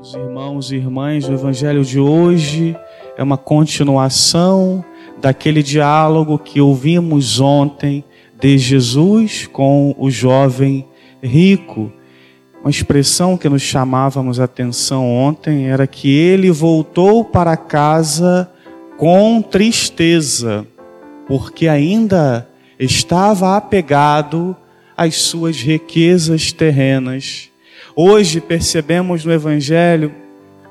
Os irmãos e irmãs, o evangelho de hoje é uma continuação daquele diálogo que ouvimos ontem de Jesus com o jovem rico. Uma expressão que nos chamávamos a atenção ontem era que ele voltou para casa com tristeza, porque ainda estava apegado às suas riquezas terrenas. Hoje percebemos no Evangelho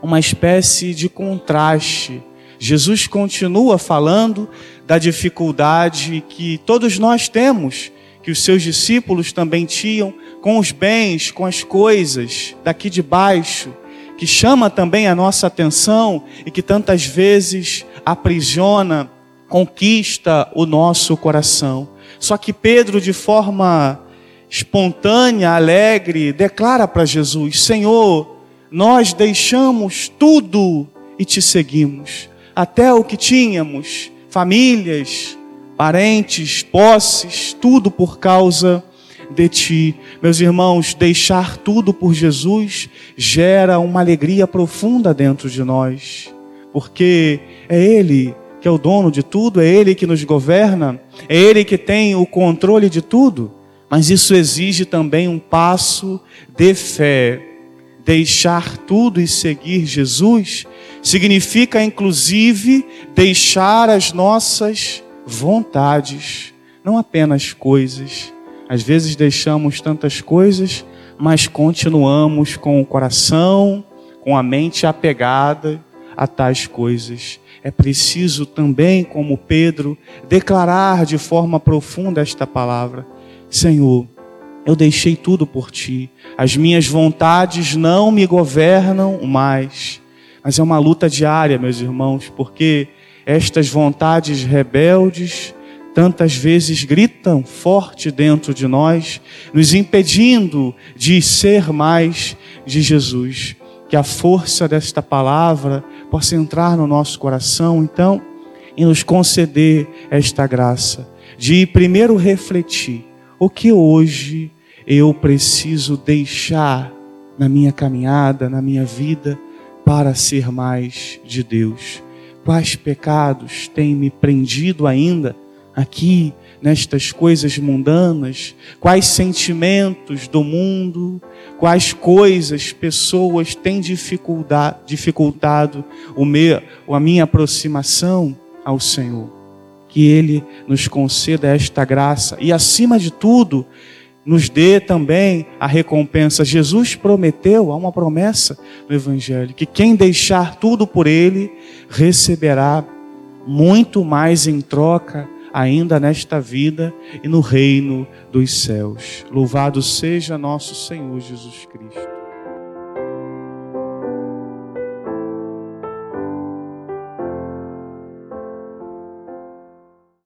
uma espécie de contraste. Jesus continua falando da dificuldade que todos nós temos, que os seus discípulos também tinham com os bens, com as coisas daqui de baixo, que chama também a nossa atenção e que tantas vezes aprisiona, conquista o nosso coração. Só que Pedro, de forma espontânea, alegre, declara para Jesus: Senhor, nós deixamos tudo e te seguimos, até o que tínhamos, famílias, parentes, posses, tudo por causa de ti. Meus irmãos, deixar tudo por Jesus gera uma alegria profunda dentro de nós, porque é Ele que é o dono de tudo, é Ele que nos governa, é Ele que tem o controle de tudo. Mas isso exige também um passo de fé. Deixar tudo e seguir Jesus significa, inclusive, deixar as nossas vontades, não apenas coisas. Às vezes deixamos tantas coisas, mas continuamos com o coração, com a mente apegada a tais coisas. É preciso também, como Pedro, declarar de forma profunda esta palavra Senhor, eu deixei tudo por ti. As minhas vontades não me governam mais. Mas é uma luta diária, meus irmãos, porque estas vontades rebeldes tantas vezes gritam forte dentro de nós, nos impedindo de ser mais de Jesus. Que a força desta palavra possa entrar no nosso coração, então, e nos conceder esta graça de primeiro refletir o que hoje eu preciso deixar na minha caminhada, na minha vida, para ser mais de Deus? Quais pecados têm me prendido ainda aqui nestas coisas mundanas? Quais sentimentos do mundo, quais coisas, pessoas têm dificultado o meu, a minha aproximação ao Senhor? Que Ele nos conceda esta graça e, acima de tudo, nos dê também a recompensa. Jesus prometeu, há uma promessa no Evangelho, que quem deixar tudo por Ele receberá muito mais em troca, ainda nesta vida e no reino dos céus. Louvado seja nosso Senhor Jesus Cristo.